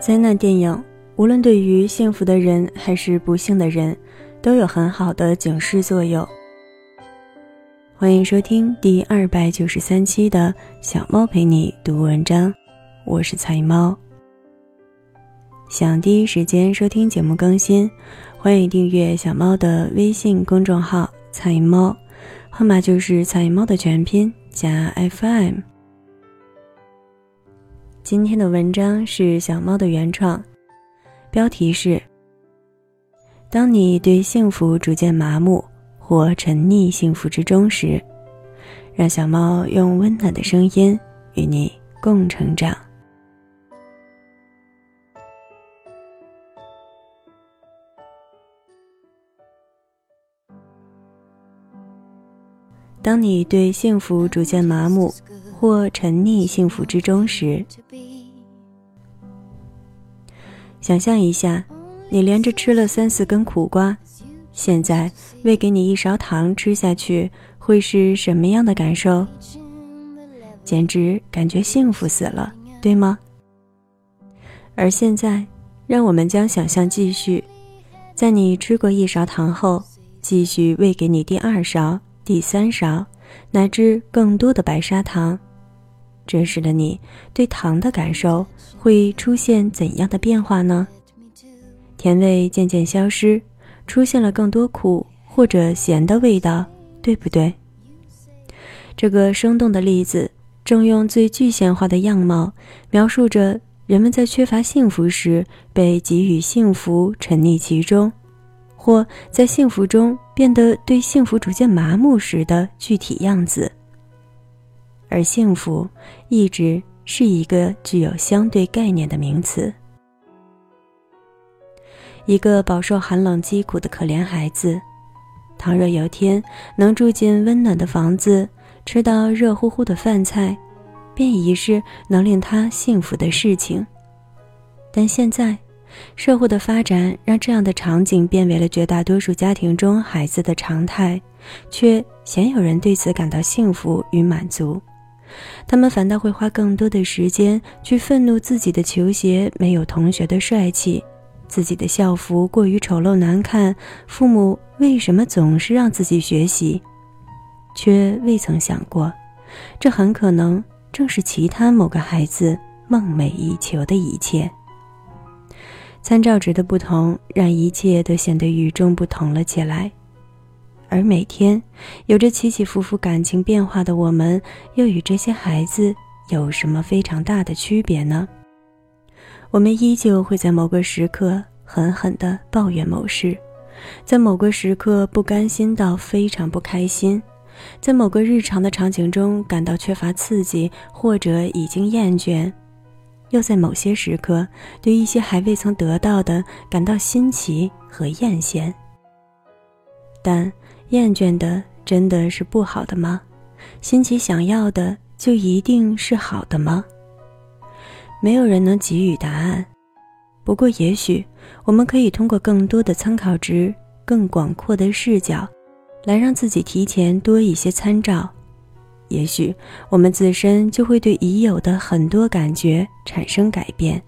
灾难电影，无论对于幸福的人还是不幸的人，都有很好的警示作用。欢迎收听第二百九十三期的小猫陪你读文章，我是菜猫。想第一时间收听节目更新，欢迎订阅小猫的微信公众号“菜猫”，号码就是“菜猫”的全拼加 FM。今天的文章是小猫的原创，标题是：当你对幸福逐渐麻木或沉溺幸福之中时，让小猫用温暖的声音与你共成长。当你对幸福逐渐麻木。或沉溺幸福之中时，想象一下，你连着吃了三四根苦瓜，现在喂给你一勺糖吃下去，会是什么样的感受？简直感觉幸福死了，对吗？而现在，让我们将想象继续，在你吃过一勺糖后，继续喂给你第二勺、第三勺，乃至更多的白砂糖。这时的你对糖的感受会出现怎样的变化呢？甜味渐渐消失，出现了更多苦或者咸的味道，对不对？这个生动的例子正用最具象化的样貌描述着人们在缺乏幸福时被给予幸福、沉溺其中，或在幸福中变得对幸福逐渐麻木时的具体样子。而幸福一直是一个具有相对概念的名词。一个饱受寒冷疾苦的可怜孩子，倘若有天能住进温暖的房子，吃到热乎乎的饭菜，便已是能令他幸福的事情。但现在，社会的发展让这样的场景变为了绝大多数家庭中孩子的常态，却鲜有人对此感到幸福与满足。他们反倒会花更多的时间去愤怒自己的球鞋没有同学的帅气，自己的校服过于丑陋难看，父母为什么总是让自己学习，却未曾想过，这很可能正是其他某个孩子梦寐以求的一切。参照值的不同，让一切都显得与众不同了起来。而每天有着起起伏伏感情变化的我们，又与这些孩子有什么非常大的区别呢？我们依旧会在某个时刻狠狠地抱怨某事，在某个时刻不甘心到非常不开心，在某个日常的场景中感到缺乏刺激或者已经厌倦，又在某些时刻对一些还未曾得到的感到新奇和艳羡。但。厌倦的真的是不好的吗？新奇想要的就一定是好的吗？没有人能给予答案。不过，也许我们可以通过更多的参考值、更广阔的视角，来让自己提前多一些参照。也许我们自身就会对已有的很多感觉产生改变，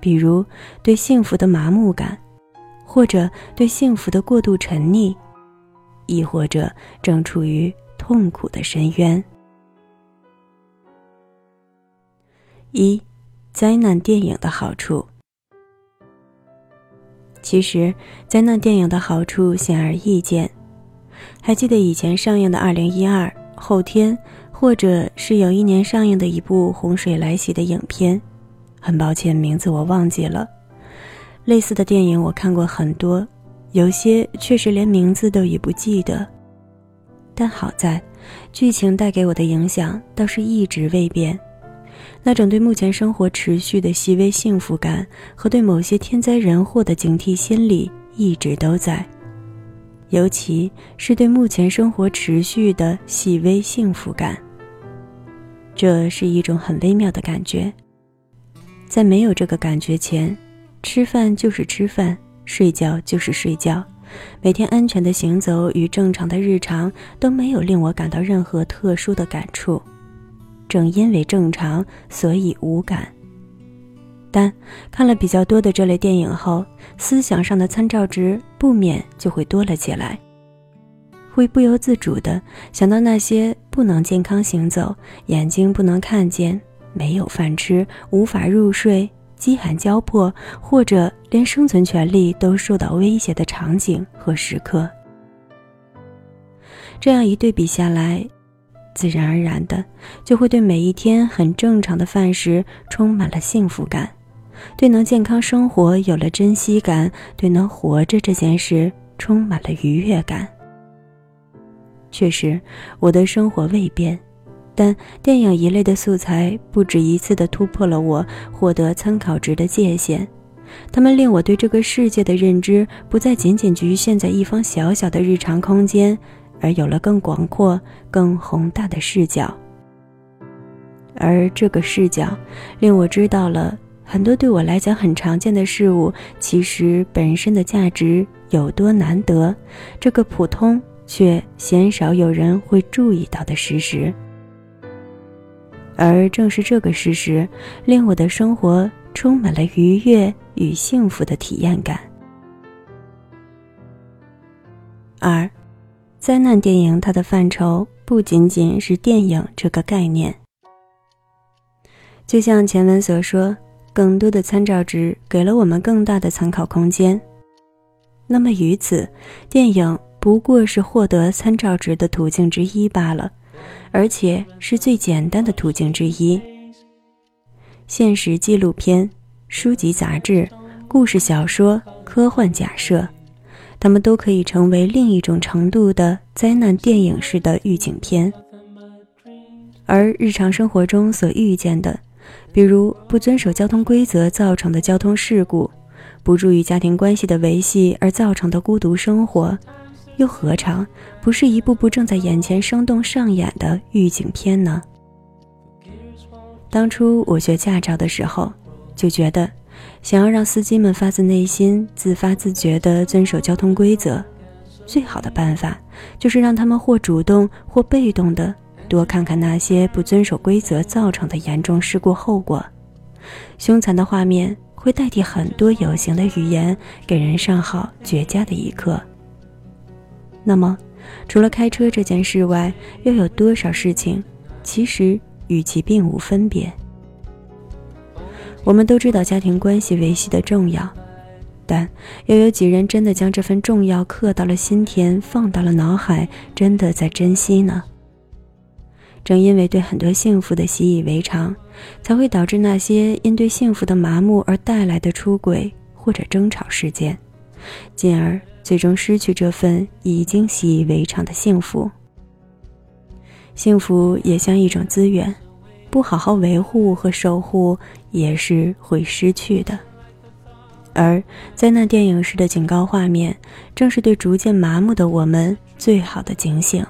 比如对幸福的麻木感，或者对幸福的过度沉溺。亦或者正处于痛苦的深渊。一，灾难电影的好处。其实，灾难电影的好处显而易见。还记得以前上映的《二零一二》《后天》，或者是有一年上映的一部《洪水来袭》的影片？很抱歉，名字我忘记了。类似的电影我看过很多。有些确实连名字都已不记得，但好在，剧情带给我的影响倒是一直未变。那种对目前生活持续的细微幸福感和对某些天灾人祸的警惕心理一直都在，尤其是对目前生活持续的细微幸福感。这是一种很微妙的感觉，在没有这个感觉前，吃饭就是吃饭。睡觉就是睡觉，每天安全的行走与正常的日常都没有令我感到任何特殊的感触。正因为正常，所以无感。但看了比较多的这类电影后，思想上的参照值不免就会多了起来，会不由自主的想到那些不能健康行走、眼睛不能看见、没有饭吃、无法入睡、饥寒交迫，或者连生存权利都受到威胁的场景和时刻。这样一对比下来，自然而然的就会对每一天很正常的饭食充满了幸福感。对能健康生活有了珍惜感，对能活着这件事充满了愉悦感。确实，我的生活未变，但电影一类的素材不止一次地突破了我获得参考值的界限，它们令我对这个世界的认知不再仅仅局限在一方小小的日常空间，而有了更广阔、更宏大的视角。而这个视角，令我知道了。很多对我来讲很常见的事物，其实本身的价值有多难得，这个普通却鲜少有人会注意到的事实。而正是这个事实，令我的生活充满了愉悦与幸福的体验感。二，灾难电影它的范畴不仅仅是电影这个概念，就像前文所说。更多的参照值给了我们更大的参考空间。那么，于此，电影不过是获得参照值的途径之一罢了，而且是最简单的途径之一。现实纪录片、书籍杂志、故事小说、科幻假设，它们都可以成为另一种程度的灾难电影式的预警片。而日常生活中所遇见的，比如不遵守交通规则造成的交通事故，不注意家庭关系的维系而造成的孤独生活，又何尝不是一部部正在眼前生动上演的预警片呢？当初我学驾照的时候，就觉得，想要让司机们发自内心、自发自觉地遵守交通规则，最好的办法就是让他们或主动或被动的。多看看那些不遵守规则造成的严重事故后果，凶残的画面会代替很多有形的语言，给人上好绝佳的一课。那么，除了开车这件事外，又有多少事情其实与其并无分别？我们都知道家庭关系维系的重要，但又有几人真的将这份重要刻到了心田，放到了脑海，真的在珍惜呢？正因为对很多幸福的习以为常，才会导致那些因对幸福的麻木而带来的出轨或者争吵事件，进而最终失去这份已经习以为常的幸福。幸福也像一种资源，不好好维护和守护，也是会失去的。而在那电影式的警告画面，正是对逐渐麻木的我们最好的警醒。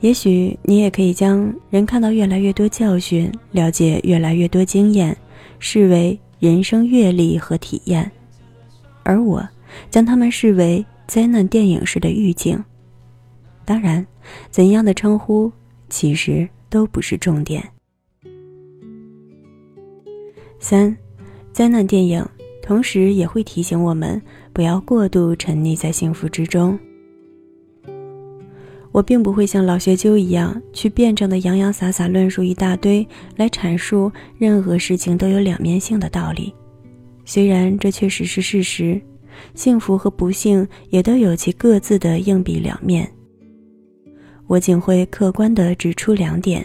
也许你也可以将人看到越来越多教训，了解越来越多经验，视为人生阅历和体验，而我将他们视为灾难电影式的预警。当然，怎样的称呼其实都不是重点。三，灾难电影同时也会提醒我们不要过度沉溺在幸福之中。我并不会像老学究一样去辩证的洋洋洒洒论述一大堆，来阐述任何事情都有两面性的道理。虽然这确实是事实，幸福和不幸也都有其各自的硬币两面。我仅会客观的指出两点：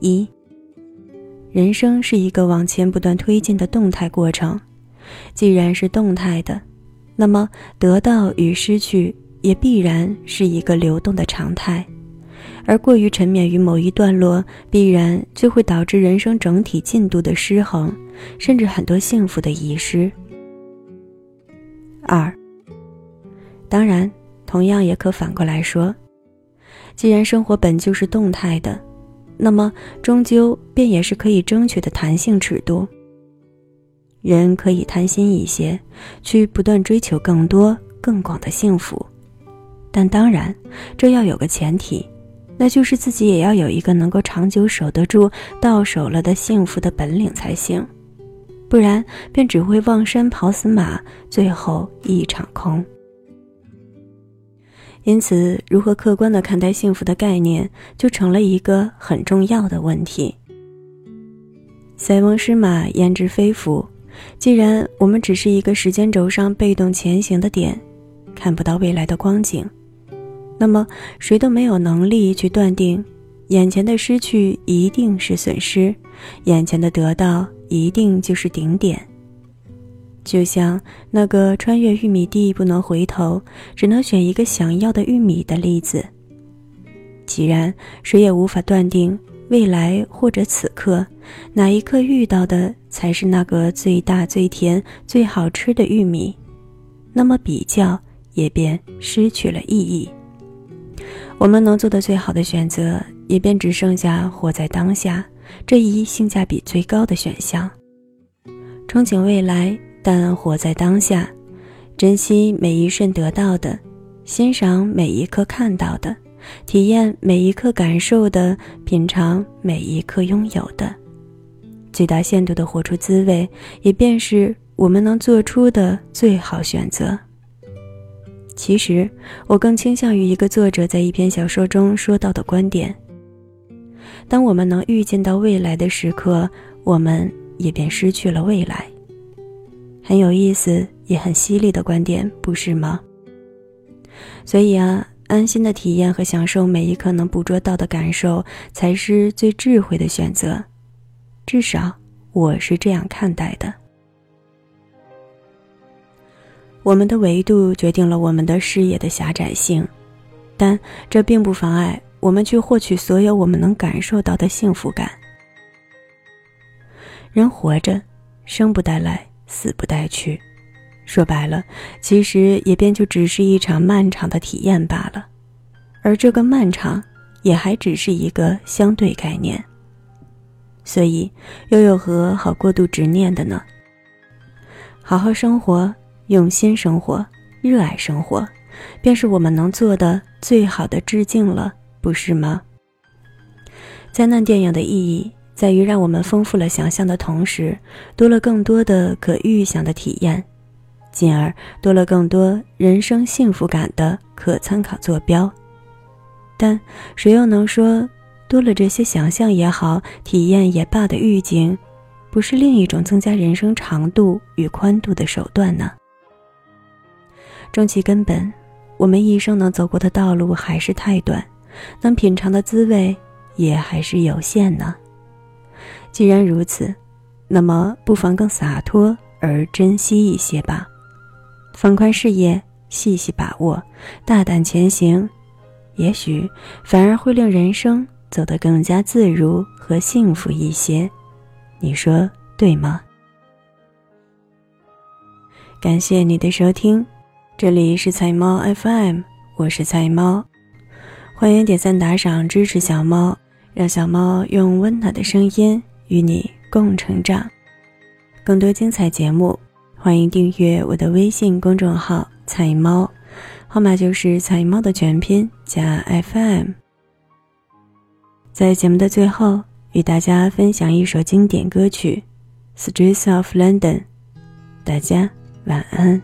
一，人生是一个往前不断推进的动态过程，既然是动态的，那么得到与失去。也必然是一个流动的常态，而过于沉湎于某一段落，必然就会导致人生整体进度的失衡，甚至很多幸福的遗失。二，当然，同样也可反过来说，既然生活本就是动态的，那么终究便也是可以争取的弹性尺度。人可以贪心一些，去不断追求更多、更广的幸福。但当然，这要有个前提，那就是自己也要有一个能够长久守得住到手了的幸福的本领才行，不然便只会望山跑死马，最后一场空。因此，如何客观的看待幸福的概念，就成了一个很重要的问题。塞翁失马，焉知非福？既然我们只是一个时间轴上被动前行的点，看不到未来的光景。那么，谁都没有能力去断定，眼前的失去一定是损失，眼前的得到一定就是顶点。就像那个穿越玉米地不能回头，只能选一个想要的玉米的例子。既然谁也无法断定未来或者此刻哪一刻遇到的才是那个最大、最甜、最好吃的玉米，那么比较也便失去了意义。我们能做的最好的选择，也便只剩下活在当下这一性价比最高的选项。憧憬未来，但活在当下，珍惜每一瞬得到的，欣赏每一刻看到的，体验每一刻感受的，品尝每一刻拥有的，最大限度的活出滋味，也便是我们能做出的最好选择。其实，我更倾向于一个作者在一篇小说中说到的观点：当我们能预见到未来的时刻，我们也便失去了未来。很有意思，也很犀利的观点，不是吗？所以啊，安心的体验和享受每一刻能捕捉到的感受，才是最智慧的选择。至少，我是这样看待的。我们的维度决定了我们的视野的狭窄性，但这并不妨碍我们去获取所有我们能感受到的幸福感。人活着，生不带来，死不带去，说白了，其实也便就只是一场漫长的体验罢了。而这个漫长，也还只是一个相对概念。所以，又有何好过度执念的呢？好好生活。用心生活，热爱生活，便是我们能做的最好的致敬了，不是吗？灾难电影的意义在于让我们丰富了想象的同时，多了更多的可预想的体验，进而多了更多人生幸福感的可参考坐标。但谁又能说，多了这些想象也好，体验也罢的预警，不是另一种增加人生长度与宽度的手段呢？终其根本，我们一生能走过的道路还是太短，能品尝的滋味也还是有限呢。既然如此，那么不妨更洒脱而珍惜一些吧，放宽视野，细细把握，大胆前行，也许反而会令人生走得更加自如和幸福一些。你说对吗？感谢你的收听。这里是菜猫 FM，我是菜猫，欢迎点赞打赏支持小猫，让小猫用温暖的声音与你共成长。更多精彩节目，欢迎订阅我的微信公众号“菜猫”，号码就是“菜猫”的全拼加 FM。在节目的最后，与大家分享一首经典歌曲《Streets of London》，大家晚安。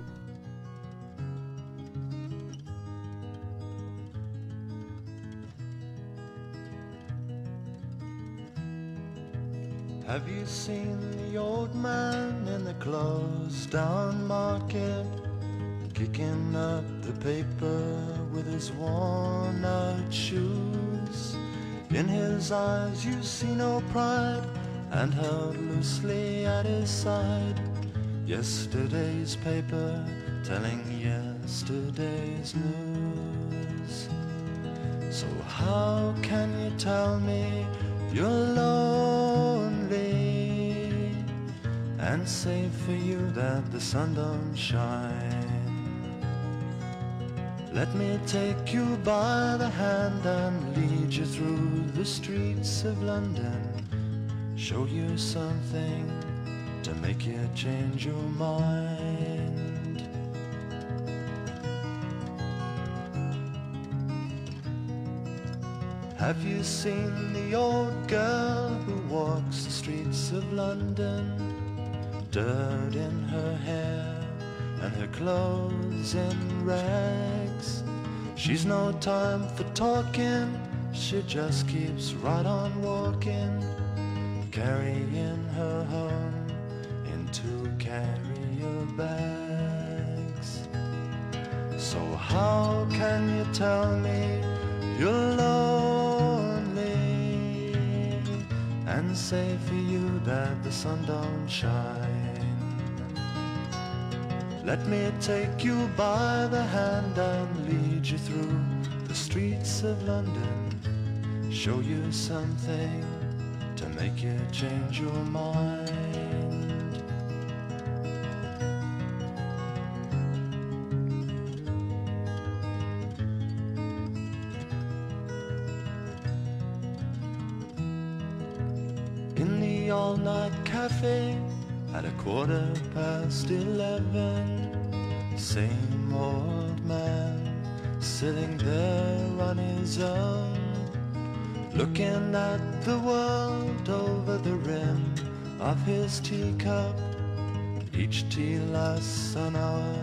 The old man in the closed down market? Kicking up the paper with his worn out shoes. In his eyes you see no pride, and held loosely at his side. Yesterday's paper telling yesterday's news. So how can you tell me you're lonely and say for you that the sun don't shine. Let me take you by the hand and lead you through the streets of London. Show you something to make you change your mind. Have you seen the old girl who walks the streets of London? Dirt in her hair and her clothes in rags. She's no time for talking, she just keeps right on walking, carrying her home in two carrier bags. So, how can you tell me you're lonely and say for you that the sun don't shine? Let me take you by the hand and lead you through the streets of London. Show you something to make you change your mind. Quarter past eleven. Same old man sitting there on his own, looking at the world over the rim of his teacup. Each tea lasts an hour,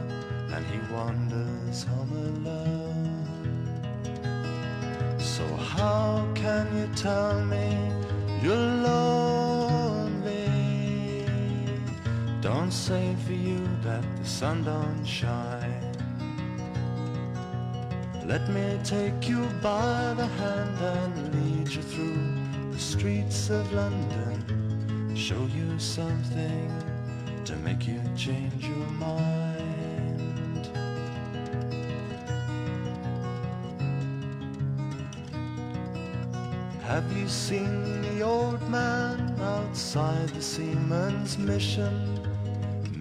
and he wanders home alone. So, how can you tell me you're lonely? Don't say for you that the sun don't shine. Let me take you by the hand and lead you through the streets of London. Show you something to make you change your mind. Have you seen the old man outside the seaman's mission?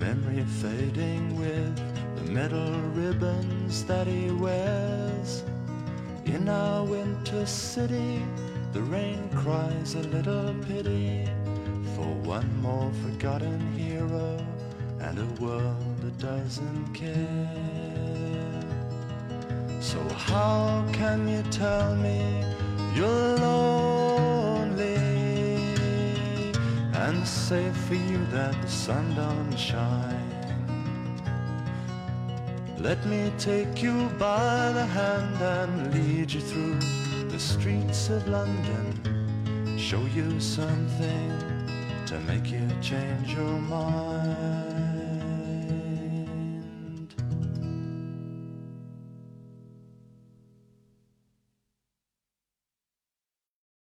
Memory fading with the metal ribbons that he wears. In our winter city, the rain cries a little pity for one more forgotten hero and a world that doesn't care. So, how can you tell me you're lonely and say for you that the sun don't shine? Let me take you by the hand and lead you through the streets of London. Show you something to make you change your mind.